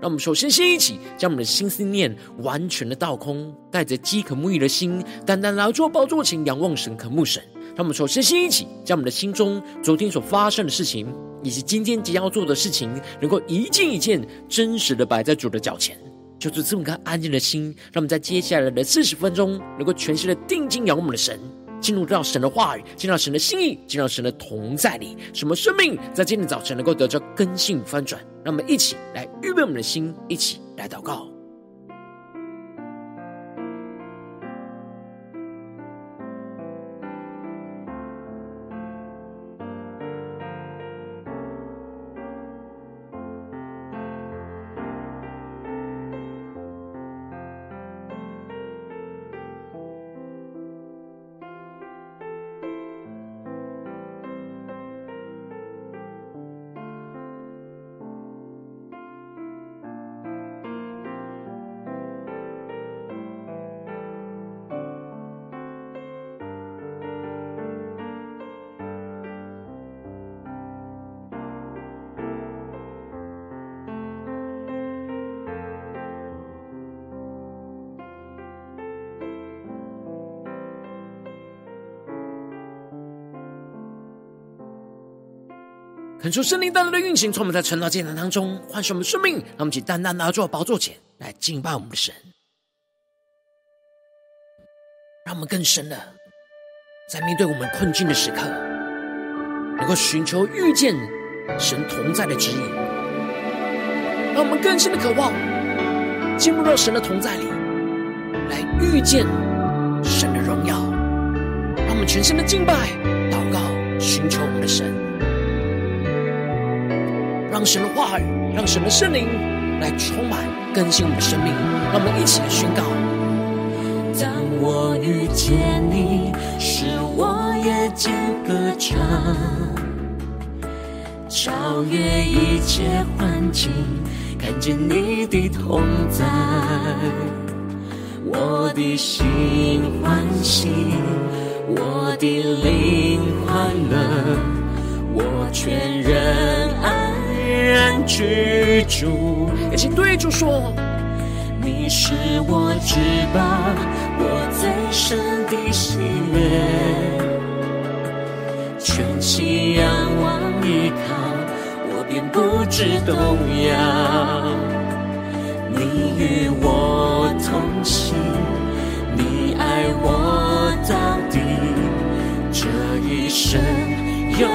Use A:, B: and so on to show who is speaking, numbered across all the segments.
A: 让我们首先先一起将我们的心思念完全的倒空，带着饥渴沐浴的心，单单来到宝座前仰望神、渴慕神。让我们首先先一起将我们的心中昨天所发生的事情，以及今天即将要做的事情，能够一件一件真实的摆在主的脚前，就是这么个安静的心。让我们在接下来的四十分钟，能够全心的定睛仰望我们的神。进入到神的话语，进入到神的心意，进入到神的同在里，什么生命在今天早晨能够得着根性翻转？让我们一起来预备我们的心，一起来祷告。恳求圣灵带来的运行，从我们在晨祷祭坛当中唤醒我们生命，让我们一起单单拿坐宝座前来敬拜我们的神，让我们更深的在面对我们困境的时刻，能够寻求遇见神同在的指引，让我们更深的渴望进入到神的同在里，来遇见神的荣耀，让我们全心的敬拜、祷告、寻求我们的神。让神的话语，让神的圣灵来充满更新我们的生命。让我们一起来宣告：
B: 当我遇见你，使我夜间歌唱，超越一切环境，看见你的同在，我的心欢喜，我的灵欢乐，我全人爱。人居住，
A: 一起对主说：
B: 你是我至宝，我最深的喜悦。全心仰望依靠，我便不知动摇。你与我同行，你爱我到底，这一生有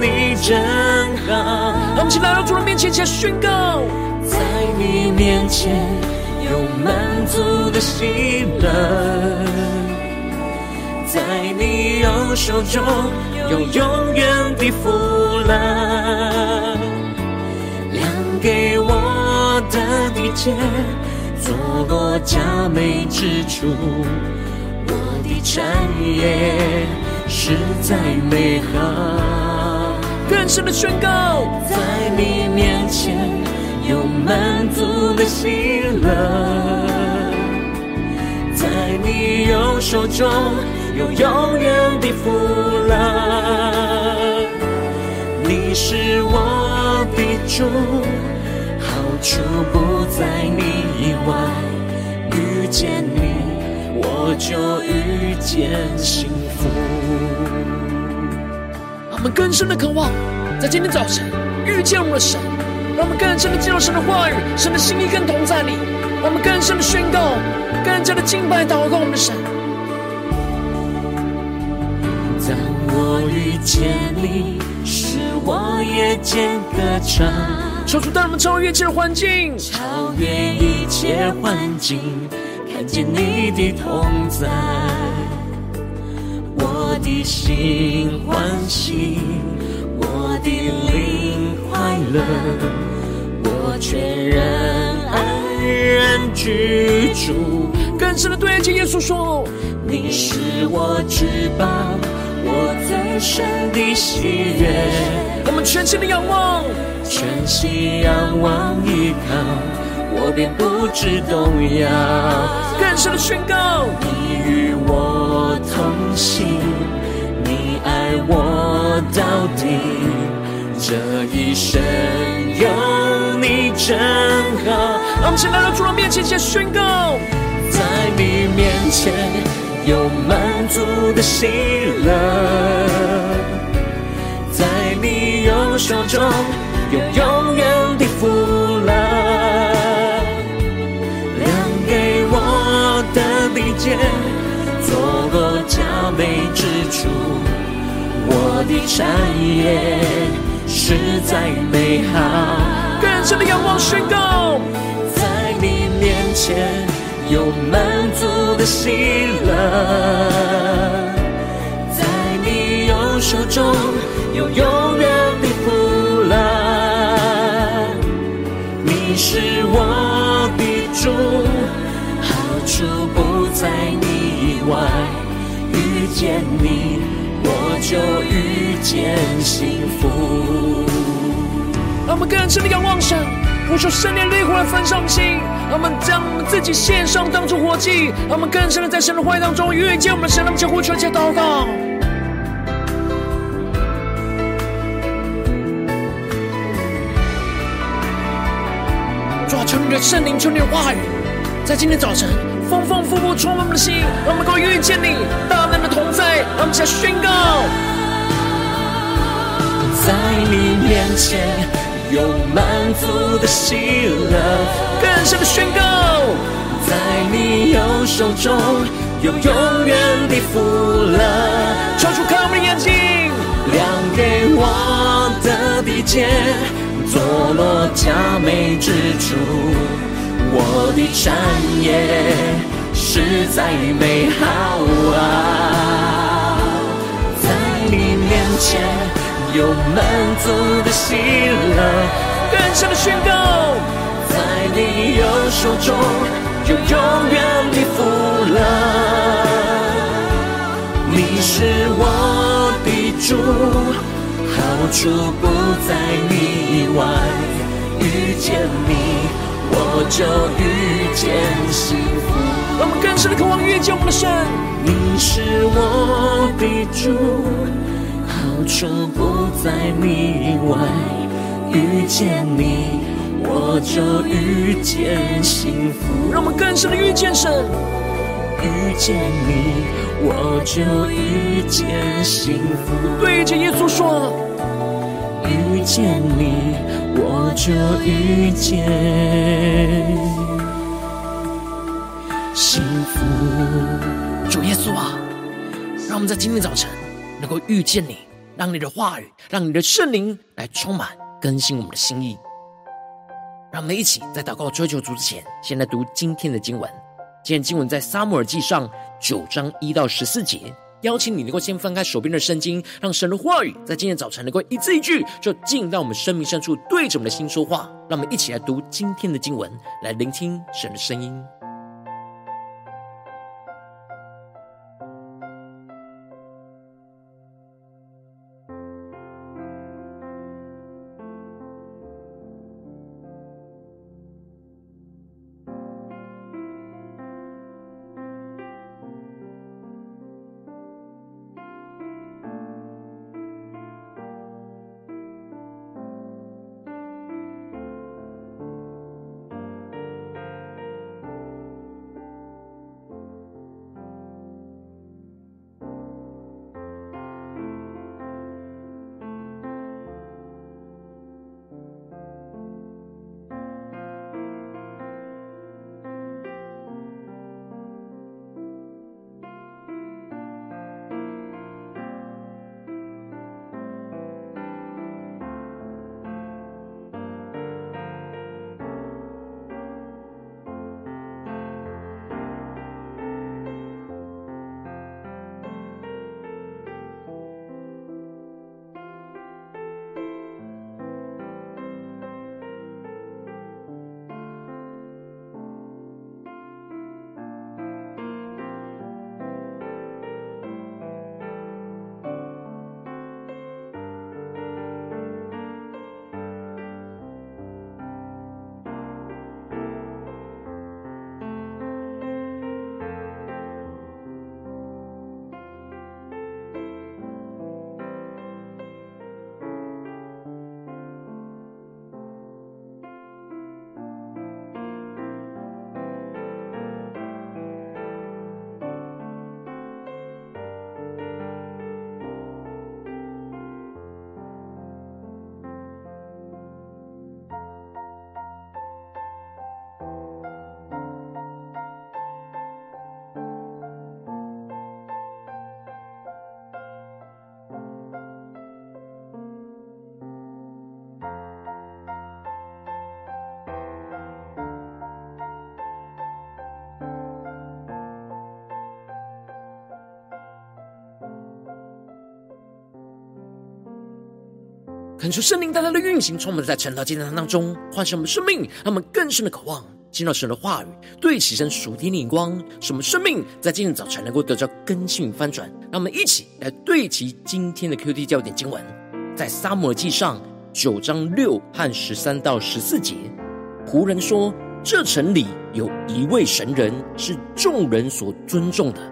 B: 你真好。
A: 让我们一起来到主的面前，起宣告，
B: 在你面前有满足的喜乐，在你右手中有永远的福乐，量给我的地界，坐落佳美之处，我的产业。实在美好。
A: 更深的宣告，
B: 在你面前有满足的喜乐，在你右手中有永远的福乐。你是我的主，好处不在你以外。遇见你，我就遇见幸福。
A: 我们更深的渴望，在今天早晨遇见我们的神，让我们更深的进入神的话语、神的心意跟同在里，让我们更深的宣告、更加的敬拜、祷告我们的神。
B: 当我遇见你，使我夜间歌唱，
A: 求主带我们超越一切环境，
B: 超越一切环境，看见你的同在。我的心欢喜，我的灵快乐，我全人安然居住。
A: 更深的对着耶稣说：
B: 你是我至宝，我最深的喜悦。
A: 我们全心的仰望，
B: 全心仰望依靠，我便不致动摇。
A: 更深的宣告，
B: 你与我同行，我到底，这一生有你真好。
A: 让我们先来到主的面前，先宣告，
B: 在你面前。有满足的喜乐，在你右手中有永远的福乐，量给我的利剑，坐落佳美之处，我的产业实在美好。
A: 更深的仰望宣告，
B: 在你面前。有满足的喜乐，在你右手中有永远的福乐。你是我的主，好处不在你以外。遇见你，我就遇见幸福。
A: 让我们更深的仰望神。呼求圣灵烈火来焚烧我们心，让我们将我们自己献上，当作活祭，让我们更深的在神的话语当中遇见我们的神，让我们将呼求加祷告。主啊，求你的圣灵，求你的话语，在今天早晨丰丰富富充满我们的心，让我们能够遇见你大能的同在，让我们再宣告，
B: 在你面前。有满足的喜乐，
A: 更深的宣告，
B: 在你右手中有永远的福乐。
A: 求主开我们的眼睛，
B: 亮给我的地界，坐落佳美之处，我的产业实在美好啊，在你面前。有满足的喜乐，
A: 更深的宣告，
B: 在你右手中有永远的福乐。你是我的主，好处不在你以外。遇见你，我就遇见幸福。
A: 让我们更深的渴望遇见我们的神。
B: 你是我的主。好处不在你以外，遇见你我就遇见幸福。
A: 让我们更深的遇见神，
B: 遇见你我就遇见幸福。
A: 对着耶稣说，
B: 遇见你我就遇见幸福。
A: 主耶稣啊，让我们在今天早晨能够遇见你。让你的话语，让你的圣灵来充满更新我们的心意。让我们一起在祷告追求主之前，先来读今天的经文。今天经文在撒母耳记上九章一到十四节。邀请你能够先翻开手边的圣经，让神的话语在今天早晨能够一字一句，就进到我们生命深处，对着我们的心说话。让我们一起来读今天的经文，来聆听神的声音。恳求圣灵大大的运行，充满在晨祷祭坛当中，唤醒我们生命，让我们更深的渴望听到神的话语，对齐神属天的眼光，使我们生命在今天早晨能够得到更新与翻转。让我们一起来对齐今天的 QD 焦点经文，在撒母耳记上九章六和十三到十四节，仆人说：“这城里有一位神人，是众人所尊重的，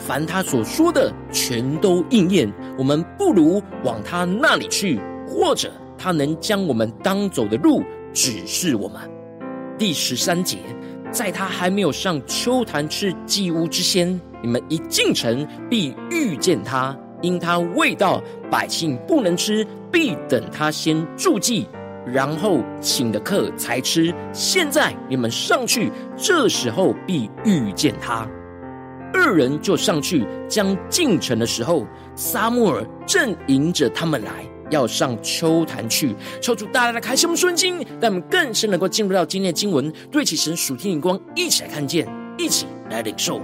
A: 凡他所说的，全都应验。我们不如往他那里去，或者他能将我们当走的路指示我们。”第十三节，在他还没有上秋坛吃祭物之先，你们一进城必遇见他，因他未到，百姓不能吃，必等他先筑祭，然后请的客才吃。现在你们上去，这时候必遇见他。二人就上去，将进城的时候，撒母耳正迎着他们来。要上邱坛去，抽出大大的开启我们顺经，让我们更深能够进入到今天的经文，对起神属天的光，一起来看见，一起来领受。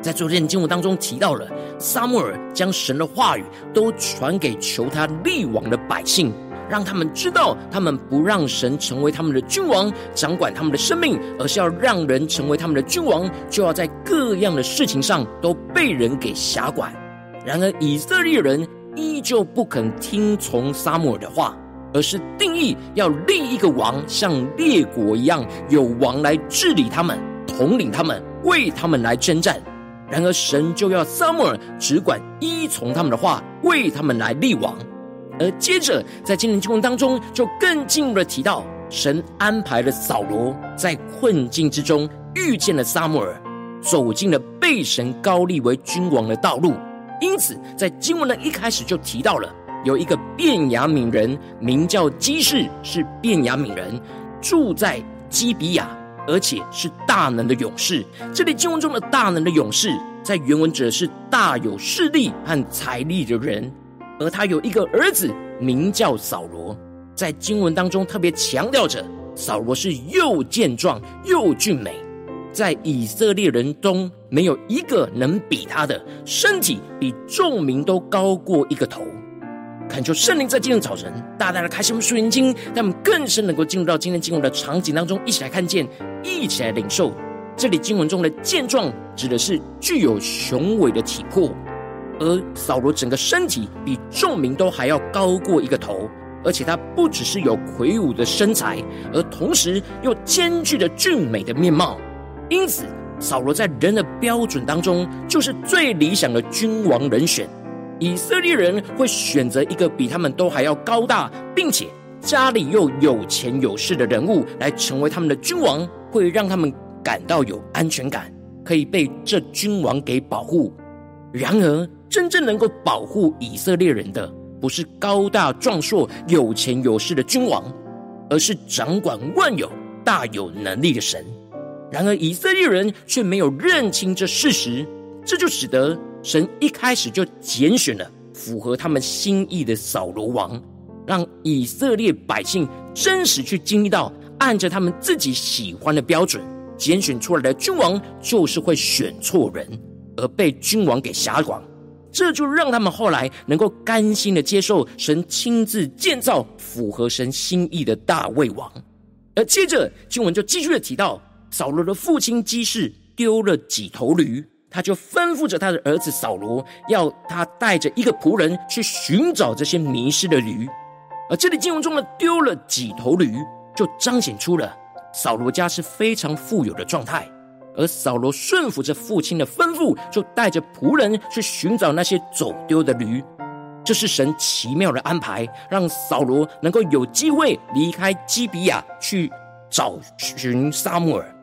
A: 在昨天的经文当中提到了，撒母耳将神的话语都传给求他立王的百姓，让他们知道，他们不让神成为他们的君王，掌管他们的生命，而是要让人成为他们的君王，就要在各样的事情上都被人给辖管。然而以色列人。依旧不肯听从撒母耳的话，而是定义要立一个王，像列国一样，有王来治理他们，统领他们，为他们来征战。然而神就要撒母耳只管依从他们的话，为他们来立王。而接着在今天经文当中，就更进一步的提到，神安排了扫罗在困境之中遇见了撒母耳，走进了被神高立为君王的道路。因此，在经文的一开始就提到了有一个便雅悯人，名叫基士，是便雅悯人，住在基比亚，而且是大能的勇士。这里经文中的大能的勇士，在原文指的是大有势力和财力的人。而他有一个儿子，名叫扫罗。在经文当中特别强调着，扫罗是又健壮又俊美。在以色列人中，没有一个能比他的，身体比众民都高过一个头。恳求圣灵在今天早晨大大的开启我们属灵眼睛，让我们更深能够进入到今天经文的场景当中，一起来看见，一起来领受。这里经文中的健壮，指的是具有雄伟的体魄，而扫罗整个身体比众民都还要高过一个头，而且他不只是有魁梧的身材，而同时又兼具着俊美的面貌。因此，扫罗在人的标准当中，就是最理想的君王人选。以色列人会选择一个比他们都还要高大，并且家里又有钱有势的人物来成为他们的君王，会让他们感到有安全感，可以被这君王给保护。然而，真正能够保护以色列人的，不是高大壮硕、有钱有势的君王，而是掌管万有、大有能力的神。然而以色列人却没有认清这事实，这就使得神一开始就拣选了符合他们心意的扫罗王，让以色列百姓真实去经历到，按着他们自己喜欢的标准拣选出来的君王，就是会选错人，而被君王给辖管。这就让他们后来能够甘心的接受神亲自建造符合神心意的大卫王。而接着经文就继续的提到。扫罗的父亲基士丢了几头驴，他就吩咐着他的儿子扫罗，要他带着一个仆人去寻找这些迷失的驴。而这里经文中的丢了几头驴，就彰显出了扫罗家是非常富有的状态。而扫罗顺服着父亲的吩咐，就带着仆人去寻找那些走丢的驴。这是神奇妙的安排，让扫罗能够有机会离开基比亚去找寻撒母耳。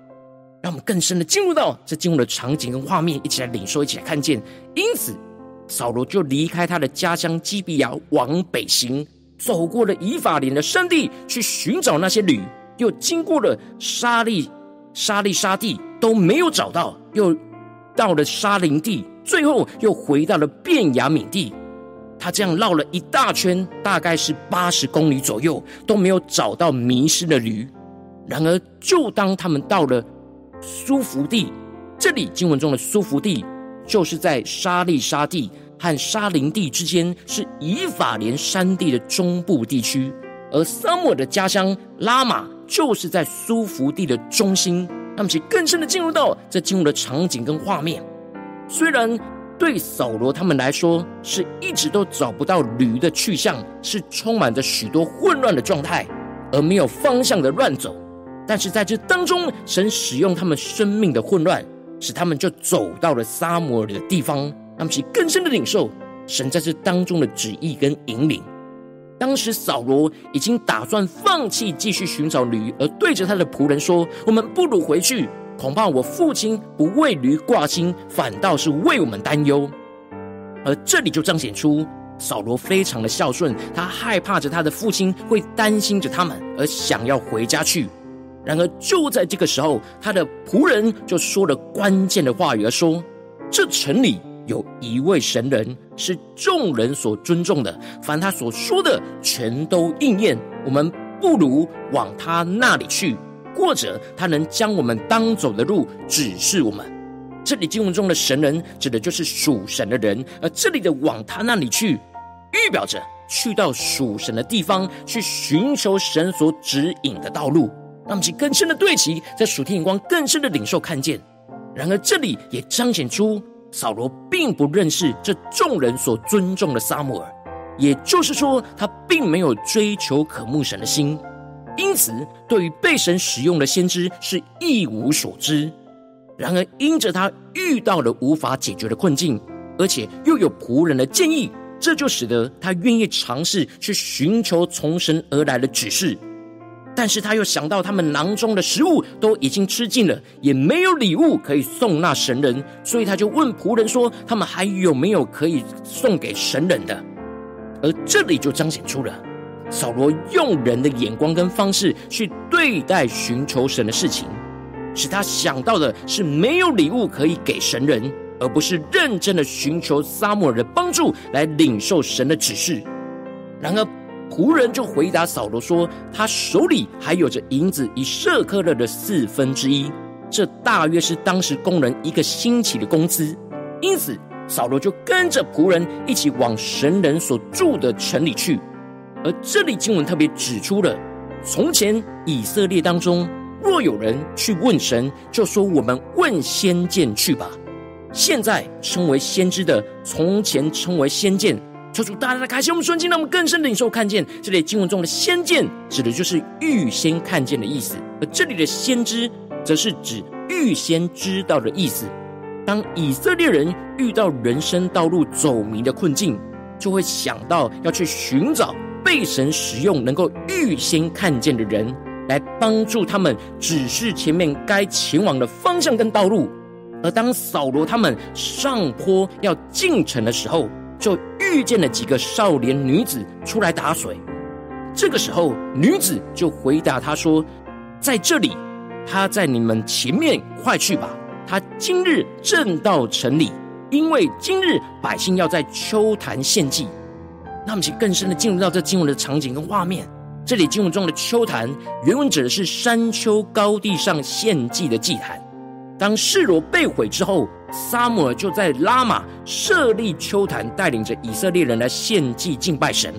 A: 让我们更深的进入到这进入的场景跟画面，一起来领受，一起来看见。因此，扫罗就离开他的家乡基比亚，往北行，走过了以法莲的山地，去寻找那些驴；又经过了沙利沙利沙地，都没有找到；又到了沙林地，最后又回到了便雅悯地。他这样绕了一大圈，大概是八十公里左右，都没有找到迷失的驴。然而，就当他们到了。苏弗地，这里经文中的苏弗地，就是在沙利沙地和沙林地之间是以法莲山地的中部地区，而撒母的家乡拉玛就是在苏弗地的中心。那么，其更深的进入到这进入的场景跟画面。虽然对扫罗他们来说是一直都找不到驴的去向，是充满着许多混乱的状态，而没有方向的乱走。但是在这当中，神使用他们生命的混乱，使他们就走到了撒母耳的地方。他们其更深的领受神在这当中的旨意跟引领。当时扫罗已经打算放弃继续寻找驴，而对着他的仆人说：“我们不如回去，恐怕我父亲不为驴挂心，反倒是为我们担忧。”而这里就彰显出扫罗非常的孝顺，他害怕着他的父亲会担心着他们，而想要回家去。然而，就在这个时候，他的仆人就说了关键的话语，而说：“这城里有一位神人，是众人所尊重的，凡他所说的，全都应验。我们不如往他那里去，或者他能将我们当走的路指示我们。”这里经文中的神人，指的就是属神的人，而这里的往他那里去，预表着去到属神的地方，去寻求神所指引的道路。让其更深的对齐，在属天眼光更深的领受看见。然而，这里也彰显出扫罗并不认识这众人所尊重的撒母耳，也就是说，他并没有追求渴慕神的心，因此对于被神使用的先知是一无所知。然而，因着他遇到了无法解决的困境，而且又有仆人的建议，这就使得他愿意尝试去寻求从神而来的指示。但是他又想到他们囊中的食物都已经吃尽了，也没有礼物可以送那神人，所以他就问仆人说：“他们还有没有可以送给神人的？”而这里就彰显出了扫罗用人的眼光跟方式去对待寻求神的事情，使他想到的是没有礼物可以给神人，而不是认真的寻求撒母耳的帮助来领受神的指示。然而，仆人就回答扫罗说：“他手里还有着银子一舍客勒的四分之一，这大约是当时工人一个星期的工资。因此，扫罗就跟着仆人一起往神人所住的城里去。而这里经文特别指出了，从前以色列当中，若有人去问神，就说我们问先见去吧。现在称为先知的，从前称为先见。”求主大大的开心我们顺境，让我们更深的领受看见。这里经文中的先见，指的就是预先看见的意思；而这里的先知，则是指预先知道的意思。当以色列人遇到人生道路走迷的困境，就会想到要去寻找被神使用、能够预先看见的人，来帮助他们指示前面该前往的方向跟道路。而当扫罗他们上坡要进城的时候，就遇见了几个少年女子出来打水，这个时候女子就回答他说：“在这里，他在你们前面，快去吧。他今日正到城里，因为今日百姓要在秋坛献祭。”那么，请更深的进入到这经文的场景跟画面。这里经文中的秋坛，原文指的是山丘高地上献祭的祭坛。当示罗被毁之后，撒母耳就在拉玛设立秋坛，带领着以色列人来献祭敬拜神。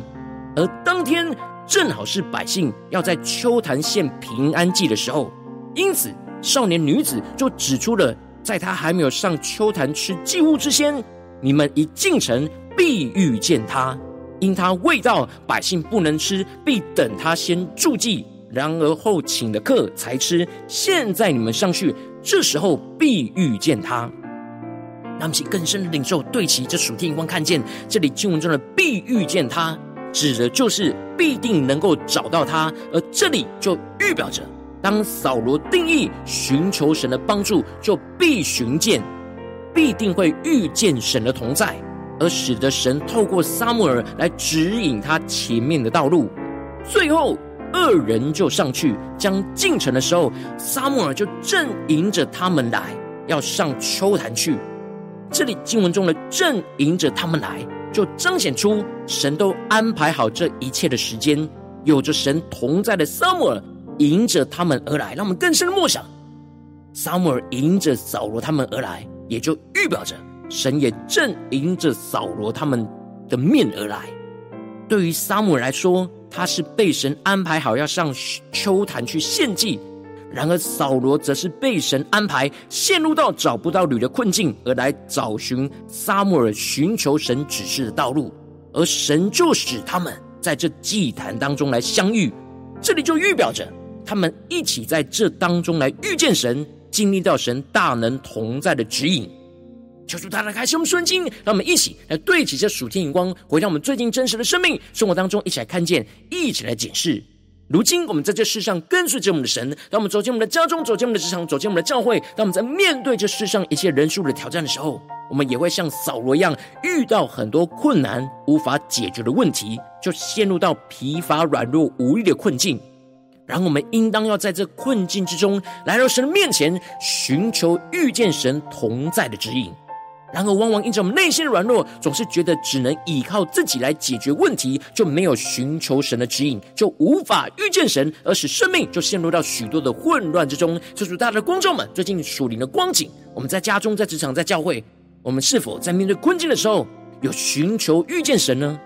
A: 而当天正好是百姓要在秋坛献平安祭的时候，因此少年女子就指出了，在他还没有上秋坛吃祭物之前，你们一进城必遇见他，因他未到，百姓不能吃，必等他先祝祭，然而后请了客才吃。现在你们上去。这时候必遇见他，让其更深的领受对齐这属天眼光，看见这里经文中的必遇见他，指的就是必定能够找到他。而这里就预表着，当扫罗定义寻求神的帮助，就必寻见，必定会遇见神的同在，而使得神透过撒母耳来指引他前面的道路。最后。二人就上去，将进城的时候，撒母耳就正迎着他们来，要上秋坛去。这里经文中的“正迎着他们来”，就彰显出神都安排好这一切的时间，有着神同在的撒母耳迎着他们而来。让我们更深的默想，撒母耳迎着扫罗他们而来，也就预表着神也正迎着扫罗他们的面而来。对于撒母耳来说，他是被神安排好要上丘坛去献祭；然而扫罗则是被神安排陷入到找不到驴的困境，而来找寻撒母耳寻求神指示的道路，而神就使他们在这祭坛当中来相遇。这里就预表着他们一起在这当中来遇见神，经历到神大能同在的指引。求主大大开启我们顺经，让我们一起来对齐这属天眼光，回到我们最近真实的生命生活当中，一起来看见，一起来检视。如今我们在这世上跟随着我们的神，当我们走进我们的家中，走进我们的职场，走进我们的教会，当我们在面对这世上一切人数的挑战的时候，我们也会像扫罗一样，遇到很多困难无法解决的问题，就陷入到疲乏、软弱、无力的困境。然后我们应当要在这困境之中，来到神的面前，寻求遇见神同在的指引。然而，往往因着我们内心的软弱，总是觉得只能依靠自己来解决问题，就没有寻求神的指引，就无法遇见神，而使生命就陷入到许多的混乱之中。求主大家的观众们，最近属灵的光景，我们在家中、在职场、在教会，我们是否在面对困境的时候，有寻求遇见神呢？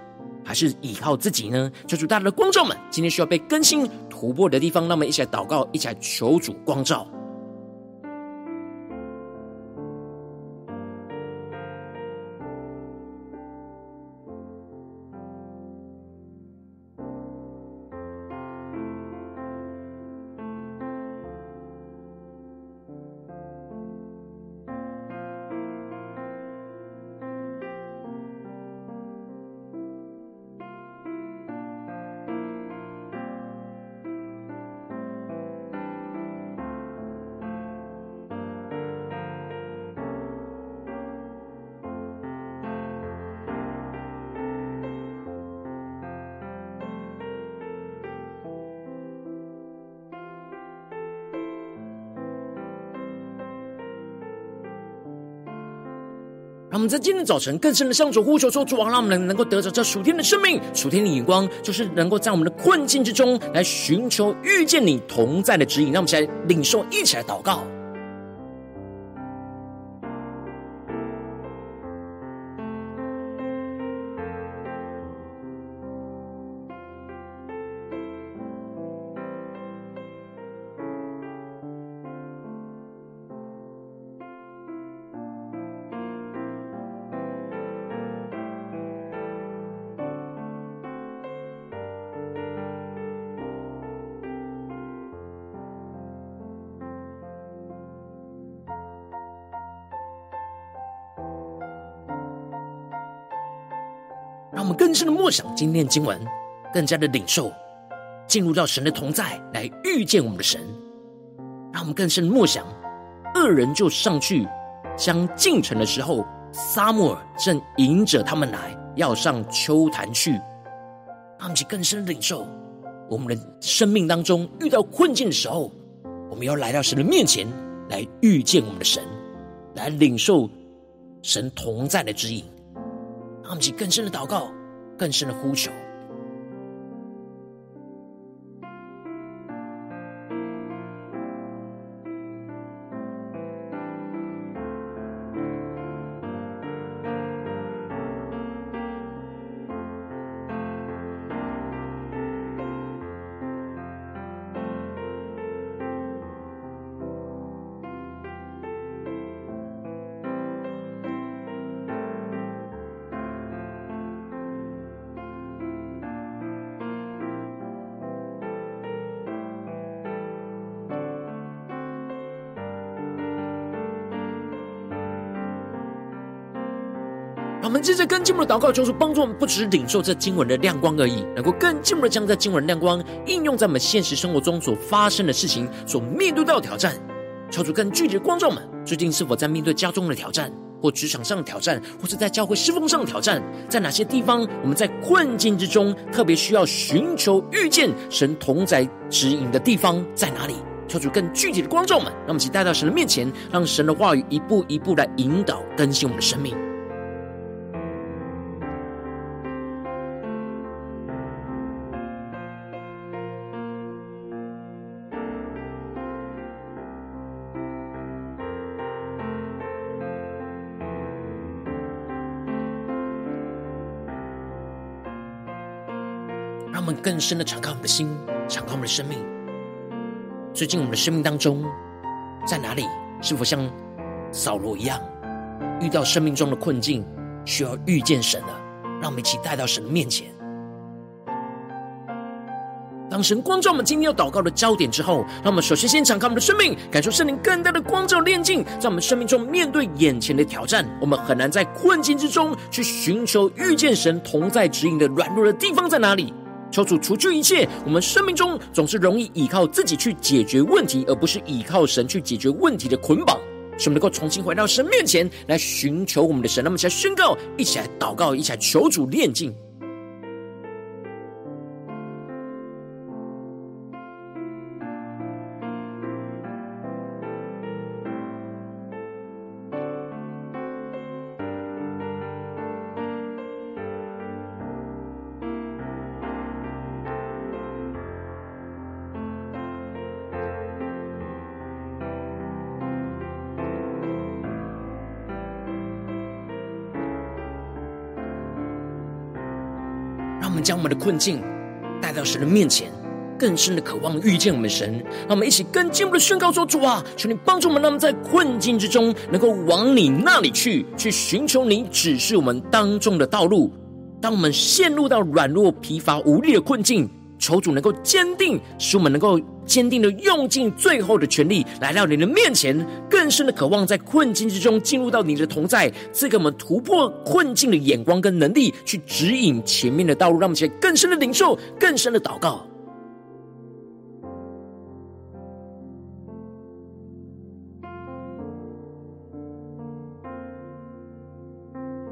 A: 还是依靠自己呢？求主大家的观众们，今天需要被更新突破的地方，让我们一起来祷告，一起来求主光照。让我们在今天早晨更深的向主呼求说：“主啊，让我们能能够得着这属天的生命、属天的眼光，就是能够在我们的困境之中来寻求遇见你同在的指引。”让我们一起来领受，一起来祷告。让我们更深的默想今天经文，更加的领受，进入到神的同在，来遇见我们的神。让我们更深的默想，恶人就上去将进城的时候，撒母耳正迎着他们来，要上秋坛去。让我们去更深的领受，我们的生命当中遇到困境的时候，我们要来到神的面前，来遇见我们的神，来领受神同在的指引。让我们起更深的祷告，更深的呼求。更进一步的祷告，就是帮助我们不只是领受这经文的亮光而已，能够更进一步的将这经文的亮光应用在我们现实生活中所发生的事情、所面对到的挑战。求主更具体的光照们，最近是否在面对家中的挑战，或职场上的挑战，或是在教会侍奉上的挑战？在哪些地方我们在困境之中特别需要寻求遇见神同在指引的地方在哪里？求主更具体的光照们，让我们一起带到神的面前，让神的话语一步一步来引导更新我们的生命。更深的敞开我们的心，敞开我们的生命。最近我们的生命当中，在哪里？是否像扫罗一样，遇到生命中的困境，需要遇见神了？让我们一起带到神的面前。当神光照我们今天要祷告的焦点之后，让我们首先先敞开我们的生命，感受圣灵更大的光照炼净，在我们生命中面对眼前的挑战，我们很难在困境之中去寻求遇见神同在指引的软弱的地方在哪里？求主除去一切我们生命中总是容易依靠自己去解决问题，而不是依靠神去解决问题的捆绑，使我们能够重新回到神面前来寻求我们的神。那么，一起来宣告，一起来祷告，一起来求主炼净。我们的困境带到神的面前，更深的渴望遇见我们神。让我们一起更进一步的宣告说：“主啊，求你帮助我们，让我们在困境之中能够往你那里去，去寻求你指示我们当中的道路。当我们陷入到软弱、疲乏、无力的困境。”求主能够坚定，使我们能够坚定的用尽最后的全力来到你的面前，深的渴望在困境之中进入到你的同在，赐给我们突破困境的眼光跟能力，去指引前面的道路，让我们起来更深的领受，更深的祷告。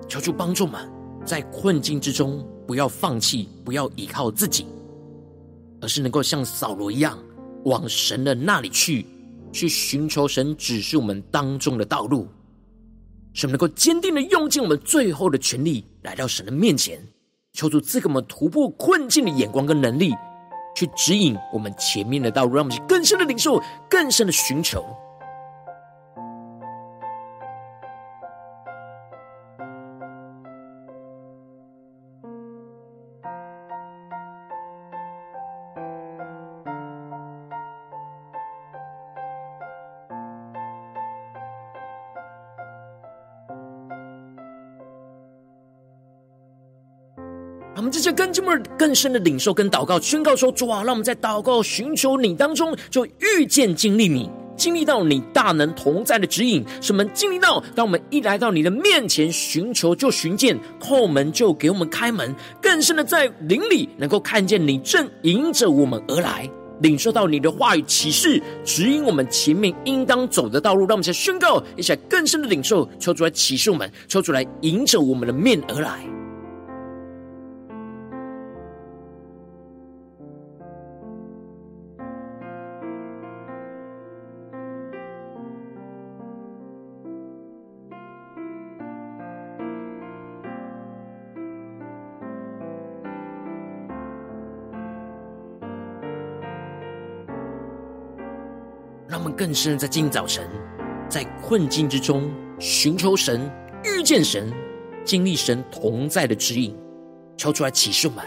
A: 求主帮助们，在困境之中不要放弃，不要依靠自己。而是能够像扫罗一样，往神的那里去，去寻求神指示我们当中的道路，使我们能够坚定的用尽我们最后的全力，来到神的面前，求主赐给我们突破困境的眼光跟能力，去指引我们前面的道路，让我们去更深的领受，更深的寻求。更进一步、更深的领受跟祷告，宣告说：主啊，让我们在祷告、寻求你当中，就遇见、经历你，经历到你大能同在的指引。使我们经历到，当我们一来到你的面前寻求，就寻见；叩门就给我们开门。更深的在灵里，能够看见你正迎着我们而来，领受到你的话语启示，指引我们前面应当走的道路。让我们先宣告，一起来更深的领受，求主来启示我们，求主来迎着我们的面而来。让我们更深的在今早晨，在困境之中寻求神、遇见神、经历神同在的指引，敲出来启示我们，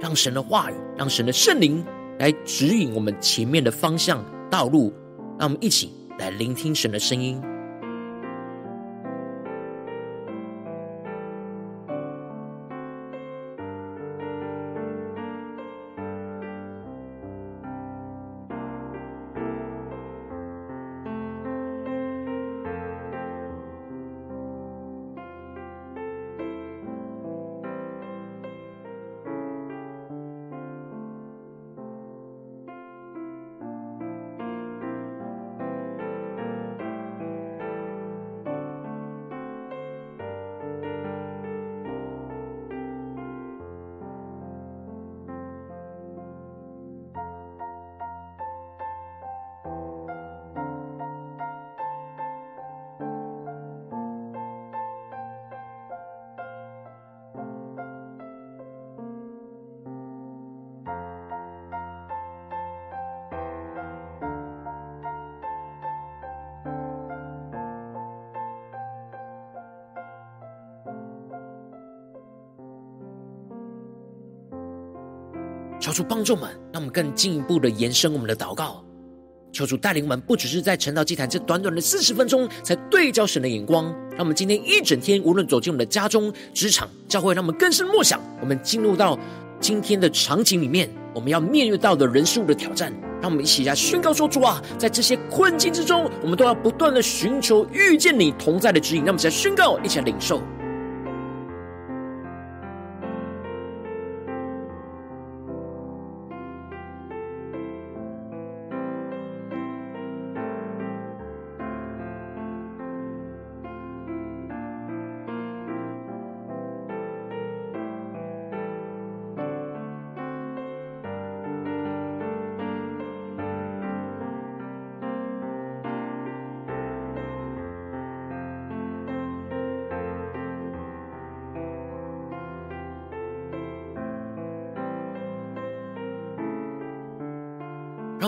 A: 让神的话语、让神的圣灵来指引我们前面的方向、道路。让我们一起来聆听神的声音。求主帮助们，让我们更进一步的延伸我们的祷告。求主带领我们，不只是在晨祷祭坛这短短的四十分钟，才对焦神的眼光。让我们今天一整天，无论走进我们的家中、职场、教会，让我们更深默想。我们进入到今天的场景里面，我们要面对到的人事物的挑战。让我们一起来宣告说：主啊，在这些困境之中，我们都要不断的寻求遇见你同在的指引。让我们一起来宣告，一起来领受。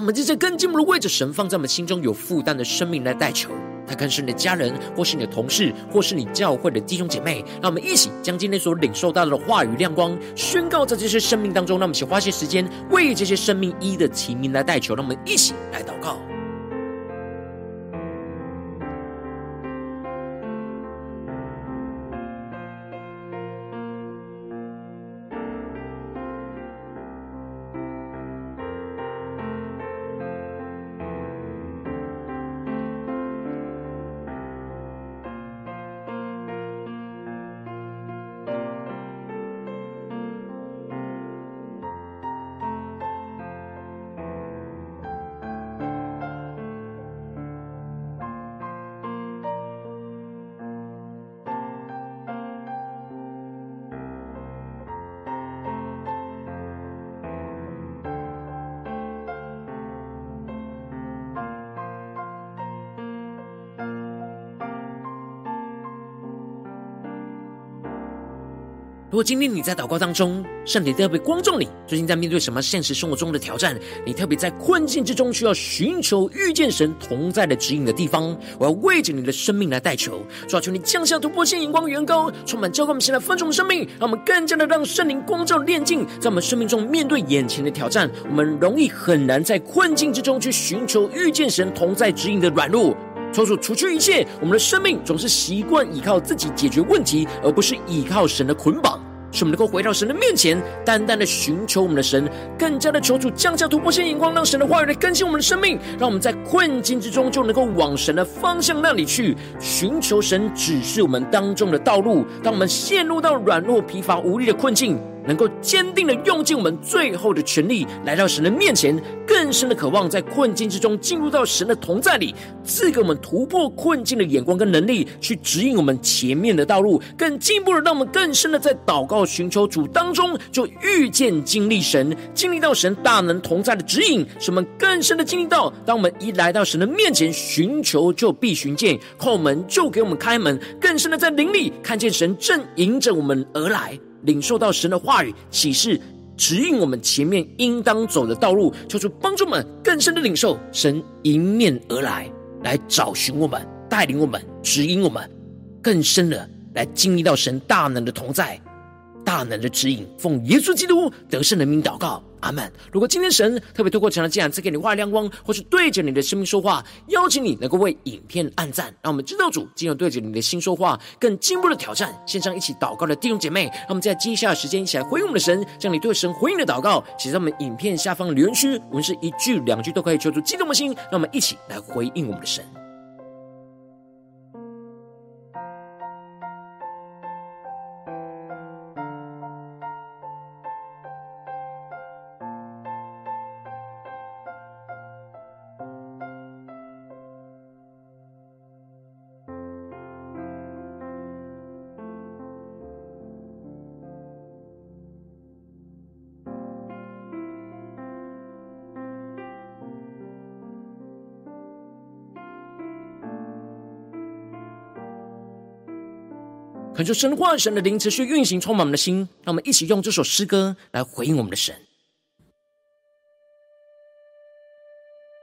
A: 我们在这更进一步的位置神放在我们心中有负担的生命来代求，他可能是你的家人，或是你的同事，或是你教会的弟兄姐妹。让我们一起将今天所领受到的话语亮光宣告在这些生命当中。让我们一起花些时间为这些生命一一的提名来代求。让我们一起来祷告。如果今天你在祷告当中，圣灵特别光照你，最近在面对什么现实生活中的挑战？你特别在困境之中需要寻求遇见神同在的指引的地方，我要为着你的生命来代求，抓住，你降下突破性眼光远高，充满教灌我们现在分盛的生命，让我们更加的让圣灵光照炼净，在我们生命中面对眼前的挑战，我们容易很难在困境之中去寻求遇见神同在指引的软弱。求主除去一切，我们的生命总是习惯依靠自己解决问题，而不是依靠神的捆绑。使我们能够回到神的面前，单单的寻求我们的神，更加的求主降下突破性眼光，让神的话语来更新我们的生命，让我们在困境之中就能够往神的方向那里去寻求神指示我们当中的道路。当我们陷入到软弱、疲乏、无力的困境，能够坚定的用尽我们最后的全力来到神的面前，更深的渴望在困境之中进入到神的同在里，赐给我们突破困境的眼光跟能力，去指引我们前面的道路，更进一步的让我们更深的在祷告寻求主当中，就遇见经历神，经历到神大能同在的指引，使我们更深的经历到，当我们一来到神的面前寻求，就必寻见，叩门就给我们开门，更深的在灵里看见神正迎着我们而来。领受到神的话语启示，指引我们前面应当走的道路，求主帮助我们更深的领受神迎面而来，来找寻我们，带领我们，指引我们，更深的来经历到神大能的同在。大能的指引，奉耶稣基督得胜的名祷告，阿门。如果今天神特别透过这样的经文赐给你话语亮光，或是对着你的生命说话，邀请你能够为影片按赞，让我们知道主今日对着你的心说话，更进一步的挑战。线上一起祷告的弟兄姐妹，让我们在接下来的时间一起来回应我们的神，将你对神回应的祷告写在我们影片下方留言区，我们是一句两句都可以求助激动的心，让我们一起来回应我们的神。恳求神话神的灵持续运行，充满我们的心。让我们一起用这首诗歌来回应我们的神，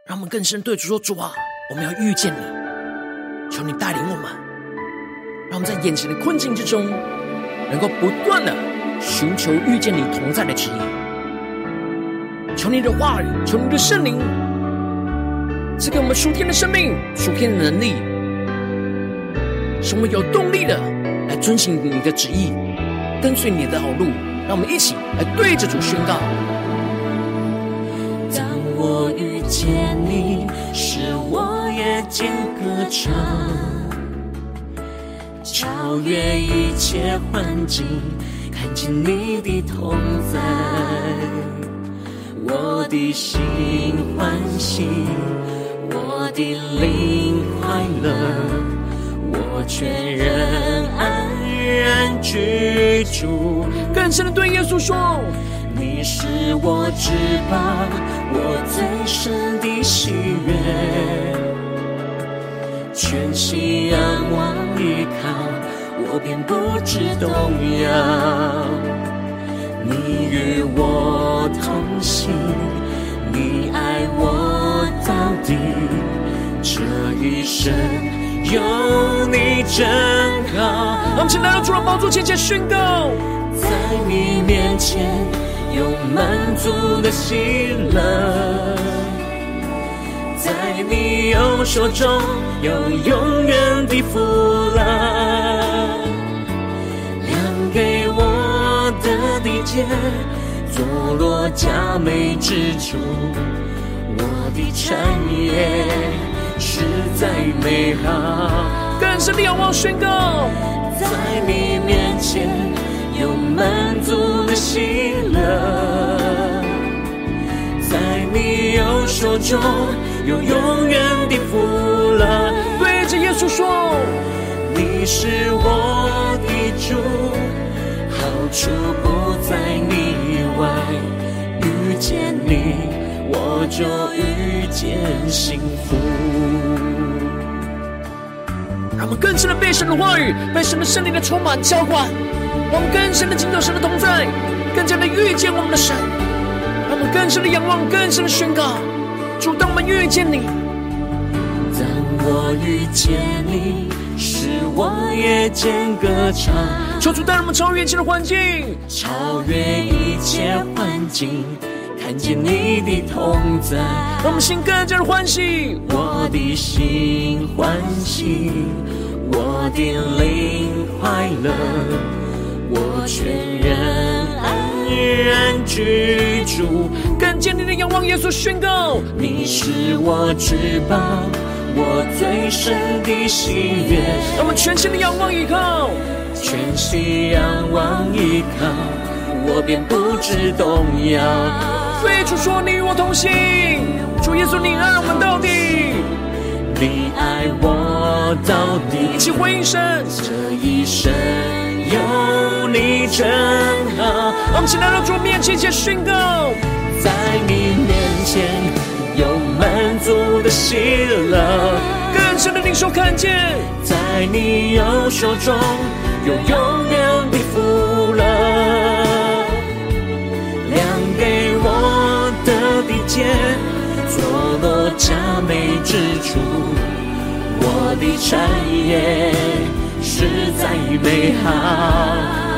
A: 让我们更深对主说：主啊，我们要遇见你，求你带领我们，让我们在眼前的困境之中，能够不断的寻求遇见你同在的指引。求你的话语，求你的圣灵赐给我们属天的生命、属天的能力，使我们有动力的遵行你的旨意，跟随你的好路。让我们一起来对着主宣告。
B: 当我遇见你，使我夜间歌唱，超越一切环境，看见你的同在，我的心欢喜，我的灵快乐，我全人安然居住。
A: 更深的对耶稣说：“
B: 你是我至宝，我最深的喜悦，全心仰望依靠，我便不知动摇。你与我同行，你爱我到底，这一生有你真好。”
A: 我们请来到主的宝座前，前宣告。
B: 在你面前有满足的喜乐，在你右手中有永远的福乐。量给我的地界，坐落佳美之处，我的产业实在美好。
A: 更深的仰望宣告，
B: 在你面前。有满足的喜乐，在你右手中有永远的福乐。
A: 对着耶稣说：“
B: 你是我的主，好处不在你以外。遇见你，我就遇见幸福。”
A: 让我们更深的被神的话语、被神的圣灵的充满浇灌。让我们更深的敬拜神的同在，更加的遇见我们的神。让我们更深的仰望，更深的宣告。主，当我们遇见你，
B: 当我遇见你，使我夜间歌唱。
A: 求主带我们超越一切的环境，
B: 超越一切环境，看见你的同在。
A: 我们心更加的欢喜，
B: 我的心欢喜，我的灵快乐。我全人安然居住，
A: 更坚定的仰望耶稣，宣告：
B: 你是我至宝，我最深的喜悦。
A: 让我们全心的仰望依靠，
B: 全心仰望依靠，我便不知动摇。
A: 对主说：你与我同行，主耶稣，你爱我们到底，
B: 你爱我到底。
A: 一起回应神，
B: 这一生。有你真好，
A: 我们请来到主面前，前宣告，
B: 在你面前有满足的喜乐，
A: 更深的领受看见，
B: 在你右手中有永远的福的地界，坐落佳美之处，我的产业。实在美好，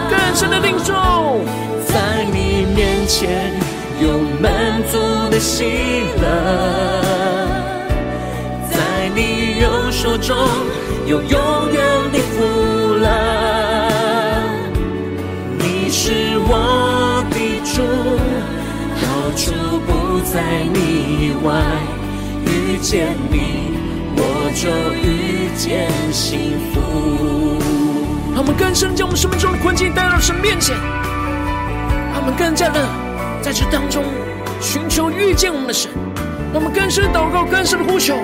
A: 更深的领受，
B: 在你面前有满足的喜乐，在你右手中有永远的福乐。你是我的主，好处不在你以外，遇见你我就遇见幸福。
A: 让我们更深将我们生命中的困境带到神面前，让我们更加的在这当中寻求遇见我们的神，让我们更深祷告，更深的呼求。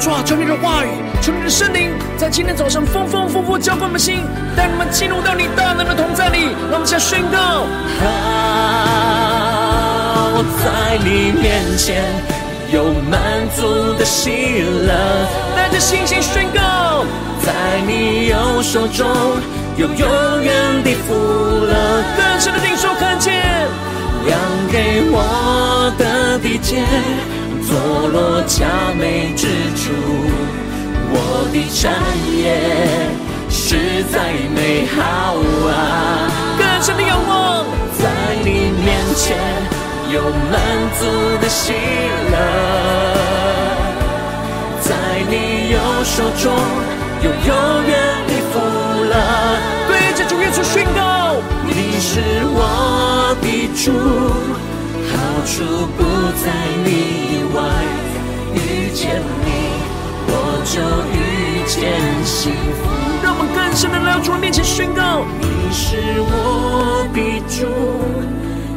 A: 抓住，你的话语，求你的圣灵，在今天早上丰丰富富浇灌我们心，带我们进入到你大能的同在里，让我们先宣告。
B: 我在你面前有满足的喜乐，
A: 带着信心宣告，
B: 在你右手中有永远的福乐。
A: 更深的领受看见，
B: 量给我的地界，坐落佳美之，的产业实在美好啊！
A: 更深的仰望，
B: 在你面前有满足的喜乐，在你右手中有永远的福乐。
A: 对着主耶稣宣告，
B: 你是我的主，好处不在你以外，遇见你我就遇见幸福。
A: 让我们更深的来到主的面前宣告，
B: 你是我的主，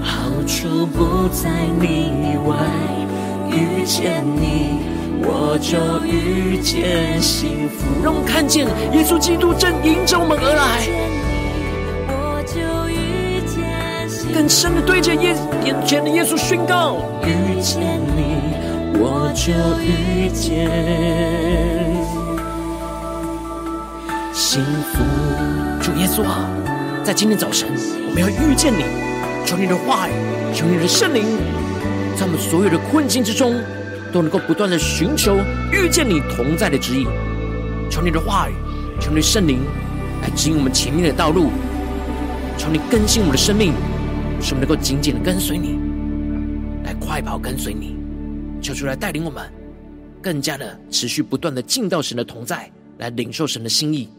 B: 好处不在你以外，遇见你我就遇见幸福。
A: 让我们看见耶稣基督正迎着我们而来，
B: 我就遇见。
A: 更深的对着耶眼前的耶稣宣告，
B: 遇见你我就遇见。幸福，
A: 主耶稣啊，在今天早晨，我们要遇见你，求你的话语，求你的圣灵，在我们所有的困境之中，都能够不断的寻求遇见你同在的指引。求你的话语，求你的圣灵来指引我们前面的道路，求你更新我们的生命，使我们能够紧紧的跟随你，来快跑跟随你。求主来带领我们，更加的持续不断的进到神的同在，来领受神的心意。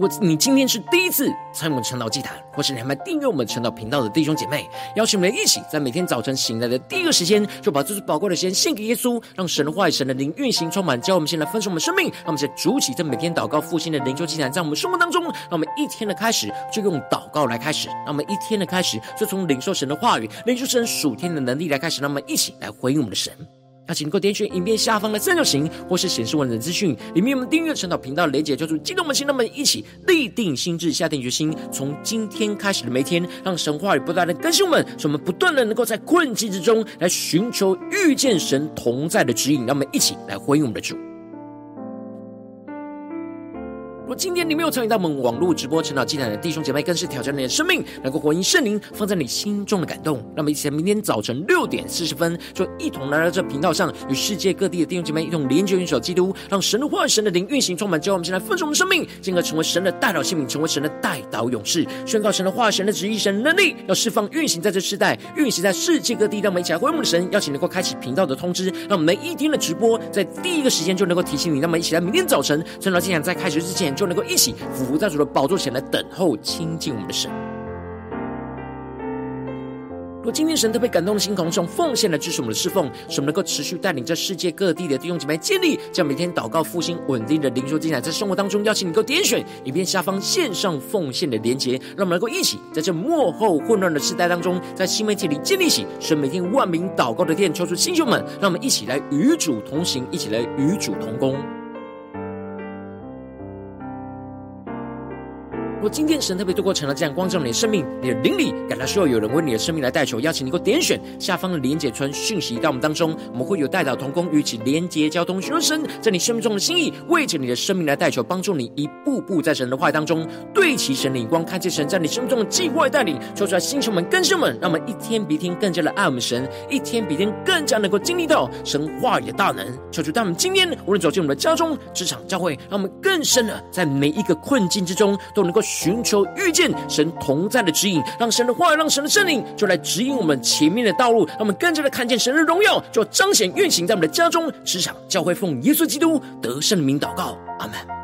A: 如果你今天是第一次参与我们晨祷祭坛，或是你还没订阅我们晨祷频道的弟兄姐妹，邀请我们一起在每天早晨醒来的第一个时间，就把这最宝贵的时间献给耶稣，让神的话语、神的灵运行充满，教我们先来分盛我们生命，让我们先主起这每天祷告复兴的灵修祭坛，在我们生活当中，让我们一天的开始就用祷告来开始，让我们一天的开始就从领受神的话语、领受神属天的能力来开始，让我们一起来回应我们的神。那请各位点选影片下方的三角形，或是显示完整资讯，里面我们订阅陈导频道的连结，就是激动我们心，让我们一起立定心智，下定决心，从今天开始的每一天，让神话语不断的更新我们，使我们不断的能够在困境之中来寻求遇见神同在的指引，让我们一起来回应我们的主。如果今天你没有参与到我们网络直播晨祷祭坛的弟兄姐妹，更是挑战你的生命，能够回应圣灵放在你心中的感动。那么，一起在明天早晨六点四十分，就一同来到这频道上，与世界各地的弟兄姐妹一同连接、元首基督，让神的话语、神的灵运行充满。叫我们先来分盛我们生命，进而成为神的代祷器皿，成为神的代祷勇士，宣告神的话语、神的旨意、神的能力，要释放、运行在这世代，运行在世界各地。让我们一起来回应我们的神，邀请能够开启频道的通知，让我们每一天的直播在第一个时间就能够提醒你。那么，一起来明天早晨晨祷祭坛在开始之前，就能够一起。俯伏在主的宝座前来等候亲近我们的神。若今天神特别感动的心，同时用奉献来支持我们的侍奉，使我们能够持续带领着世界各地的弟兄姐妹建立这样每天祷告复兴稳定的灵修进展，在生活当中邀请你能够点选影片下方线上奉献的连结，让我们能够一起在这幕后混乱的时代当中，在新媒体里建立起神每天万名祷告的殿，求出弟兄们，让我们一起来与主同行，一起来与主同工。如果今天神特别透过成了这样光照你的生命，你的灵里感到需要有人为你的生命来代求，邀请你给我点选下方的连结传讯息到我们当中，我们会有代祷同工与其连结交通，寻求神在你生命中的心意，为着你的生命来代求，帮助你一步步在神的话语当中对齐神的眼光，看见神在你生命中的计划带领，求出来星球们、更新们，让我们一天比一天更加的爱我们神，一天比一天更加能够经历到神话语的大能。求主，当我们今天无论走进我们的家中、职场、教会，让我们更深的在每一个困境之中都能够。寻求遇见神同在的指引，让神的话，让神的圣灵就来指引我们前面的道路，让我们更加的看见神的荣耀，就彰显运行在我们的家中、职场、教会，奉耶稣基督得圣名祷告，阿门。